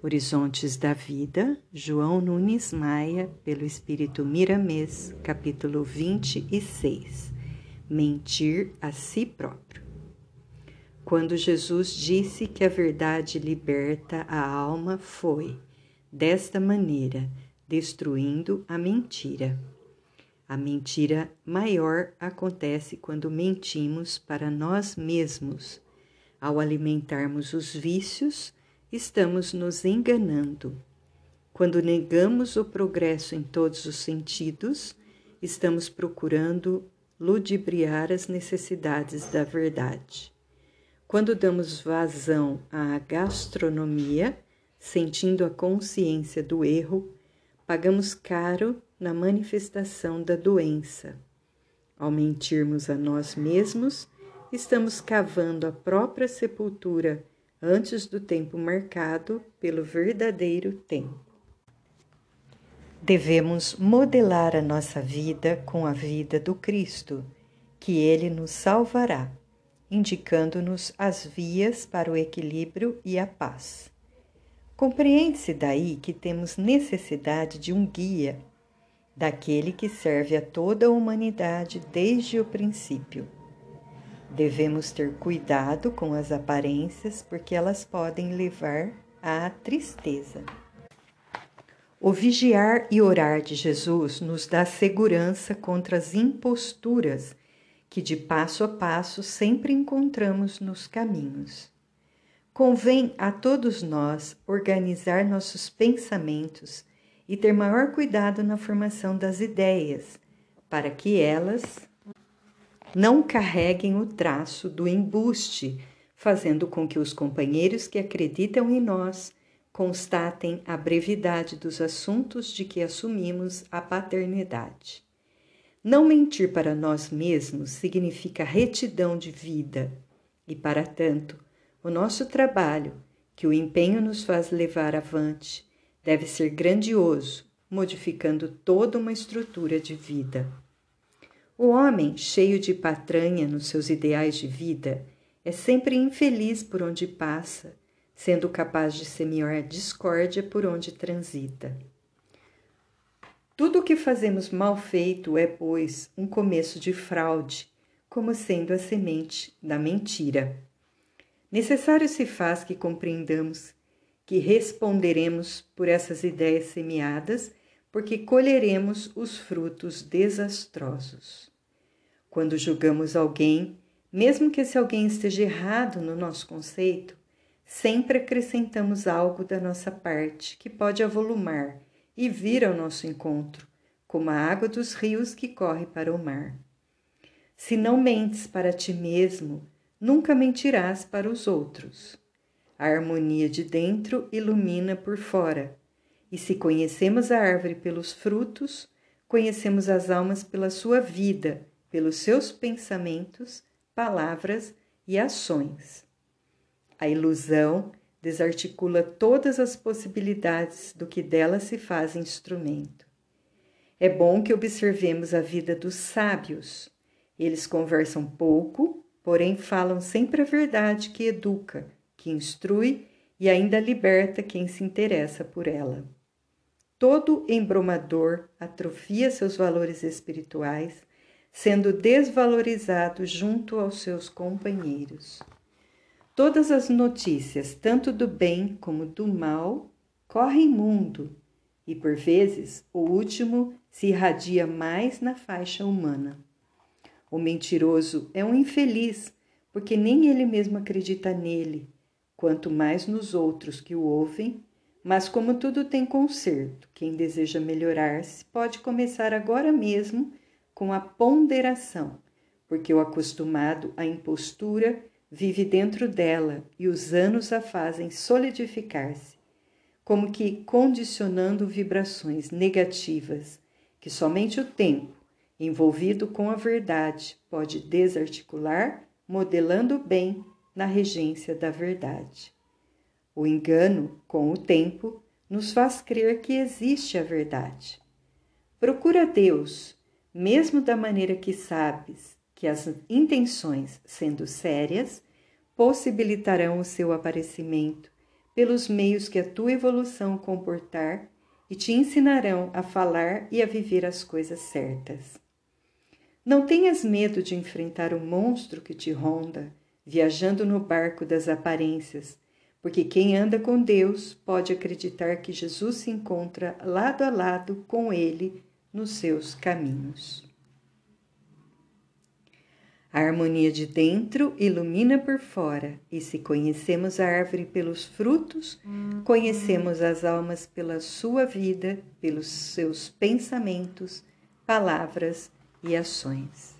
Horizontes da Vida, João Nunes Maia, pelo Espírito Miramês, capítulo 26. Mentir a si próprio. Quando Jesus disse que a verdade liberta a alma, foi, desta maneira, destruindo a mentira. A mentira maior acontece quando mentimos para nós mesmos, ao alimentarmos os vícios estamos nos enganando. Quando negamos o progresso em todos os sentidos, estamos procurando ludibriar as necessidades da verdade. Quando damos vazão à gastronomia, sentindo a consciência do erro, pagamos caro na manifestação da doença. Ao mentirmos a nós mesmos, estamos cavando a própria sepultura antes do tempo marcado pelo verdadeiro tempo. Devemos modelar a nossa vida com a vida do Cristo, que Ele nos salvará, indicando-nos as vias para o equilíbrio e a paz. Compreende-se daí que temos necessidade de um guia, daquele que serve a toda a humanidade desde o princípio Devemos ter cuidado com as aparências, porque elas podem levar à tristeza. O vigiar e orar de Jesus nos dá segurança contra as imposturas que de passo a passo sempre encontramos nos caminhos. Convém a todos nós organizar nossos pensamentos e ter maior cuidado na formação das ideias, para que elas não carreguem o traço do embuste, fazendo com que os companheiros que acreditam em nós constatem a brevidade dos assuntos de que assumimos a paternidade. Não mentir para nós mesmos significa retidão de vida, e para tanto, o nosso trabalho, que o empenho nos faz levar avante, deve ser grandioso, modificando toda uma estrutura de vida. O homem, cheio de patranha nos seus ideais de vida, é sempre infeliz por onde passa, sendo capaz de semear discórdia por onde transita. Tudo o que fazemos mal feito é, pois, um começo de fraude, como sendo a semente da mentira. Necessário se faz que compreendamos que responderemos por essas ideias semeadas, porque colheremos os frutos desastrosos. Quando julgamos alguém, mesmo que esse alguém esteja errado no nosso conceito, sempre acrescentamos algo da nossa parte que pode avolumar e vir ao nosso encontro, como a água dos rios que corre para o mar. Se não mentes para ti mesmo, nunca mentirás para os outros. A harmonia de dentro ilumina por fora, e se conhecemos a árvore pelos frutos, conhecemos as almas pela sua vida pelos seus pensamentos, palavras e ações. A ilusão desarticula todas as possibilidades do que dela se faz instrumento. É bom que observemos a vida dos sábios. Eles conversam pouco, porém falam sempre a verdade que educa, que instrui e ainda liberta quem se interessa por ela. Todo embromador atrofia seus valores espirituais sendo desvalorizado junto aos seus companheiros. Todas as notícias, tanto do bem como do mal, correm mundo e, por vezes, o último se irradia mais na faixa humana. O mentiroso é um infeliz, porque nem ele mesmo acredita nele, quanto mais nos outros que o ouvem. Mas, como tudo tem conserto, quem deseja melhorar-se pode começar agora mesmo com a ponderação, porque o acostumado à impostura vive dentro dela e os anos a fazem solidificar-se, como que condicionando vibrações negativas que somente o tempo, envolvido com a verdade, pode desarticular, modelando bem na regência da verdade. O engano, com o tempo, nos faz crer que existe a verdade. Procura Deus, mesmo da maneira que sabes que as intenções, sendo sérias, possibilitarão o seu aparecimento, pelos meios que a tua evolução comportar e te ensinarão a falar e a viver as coisas certas. Não tenhas medo de enfrentar o monstro que te ronda, viajando no barco das aparências, porque quem anda com Deus pode acreditar que Jesus se encontra lado a lado com ele nos seus caminhos. A harmonia de dentro ilumina por fora, e se conhecemos a árvore pelos frutos, conhecemos as almas pela sua vida, pelos seus pensamentos, palavras e ações.